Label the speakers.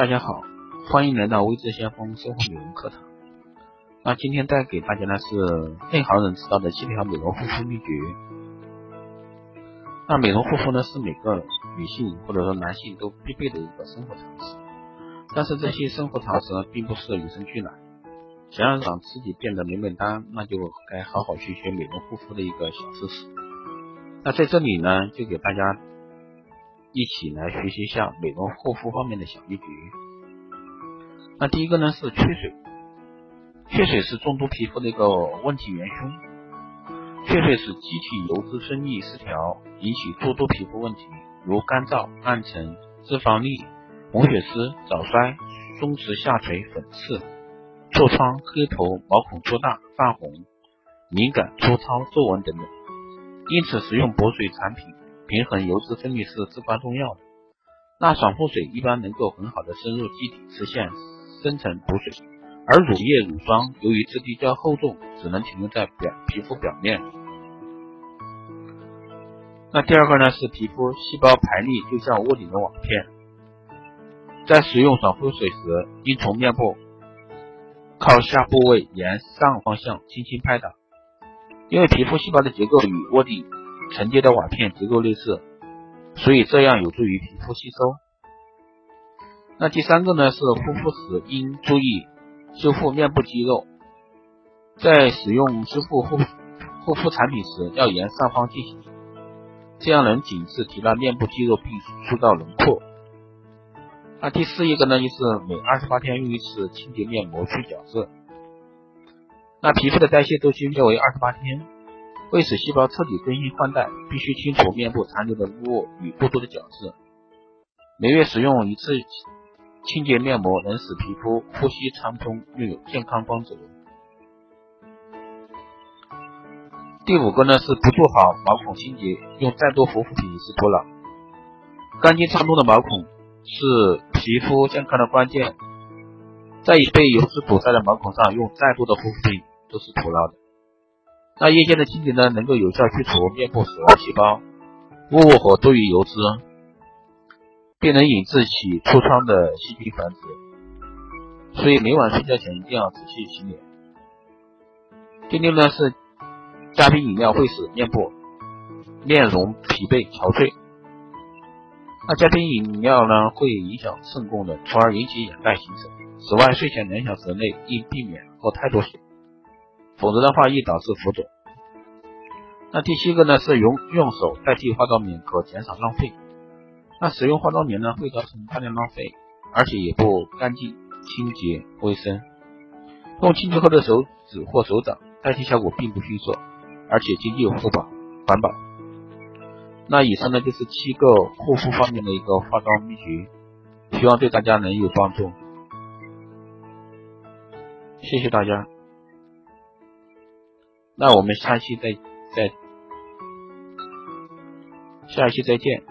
Speaker 1: 大家好，欢迎来到微智先锋生活美容课堂。那今天带给大家呢是内行人知道的七条美容护肤秘诀。那美容护肤呢是每个女性或者说男性都必备的一个生活常识，但是这些生活常识呢并不是与生俱来。想要让自己变得美美哒，那就该好好去学美容护肤的一个小知识。那在这里呢，就给大家一起来学习一下美容护肤方面的小秘诀。那第一个呢是缺水，缺水是众多皮肤的一个问题元凶。缺水使机体油脂分泌失调，引起诸多皮肤问题，如干燥、暗沉、脂肪粒、红血丝、早衰、松弛下垂、粉刺。痤疮、黑头、毛孔粗大、泛红、敏感、粗糙、皱纹等等，因此使用补水产品，平衡油脂分泌是至关重要的。那爽肤水一般能够很好的深入肌体，实现深层补水，而乳液、乳霜由于质地较厚重，只能停留在表皮肤表面。那第二个呢是皮肤细胞排列就像屋顶的瓦片，在使用爽肤水时，应从面部。靠下部位沿上方向轻轻拍打，因为皮肤细胞的结构与窝顶承接的瓦片结构类似，所以这样有助于皮肤吸收。那第三个呢是护肤时应注意修复面部肌肉，在使用修复护护肤产品时要沿上方进行，这样能紧致提拉面部肌肉并塑造轮廓。那第四一个呢，就是每二十八天用一次清洁面膜去角质。那皮肤的代谢周期约为二十八天，为使细胞彻底更新换代，必须清除面部残留的污物与过多的角质。每月使用一次清洁面膜，能使皮肤呼吸畅通，拥有健康光泽。第五个呢是不做好毛孔清洁，用再多护肤品也是徒劳。干净畅通的毛孔。是皮肤健康的关键，在已被油脂堵塞的毛孔上用再多的护肤品都是徒劳的。那夜间的清洁呢，能够有效去除面部死亡细胞、污物和多余油脂，并能引致起痤疮的细菌繁殖。所以每晚睡觉前一定要仔细洗脸。第六呢是加冰饮料会使面部面容疲惫憔悴。那加冰饮料呢，会影响肾功能，从而引起眼袋形成。此外，睡前两小时内应避免喝太多水，否则的话易导致浮肿。那第七个呢，是用用手代替化妆棉，可减少浪费。那使用化妆棉呢，会造成大量浪费，而且也不干净、清洁、卫生。用清洁后的手指或手掌代替，效果并不逊色，而且经济又环保、环保。那以上呢就是七个护肤方面的一个化妆秘诀，希望对大家能有帮助。谢谢大家，那我们下期再再下期再见。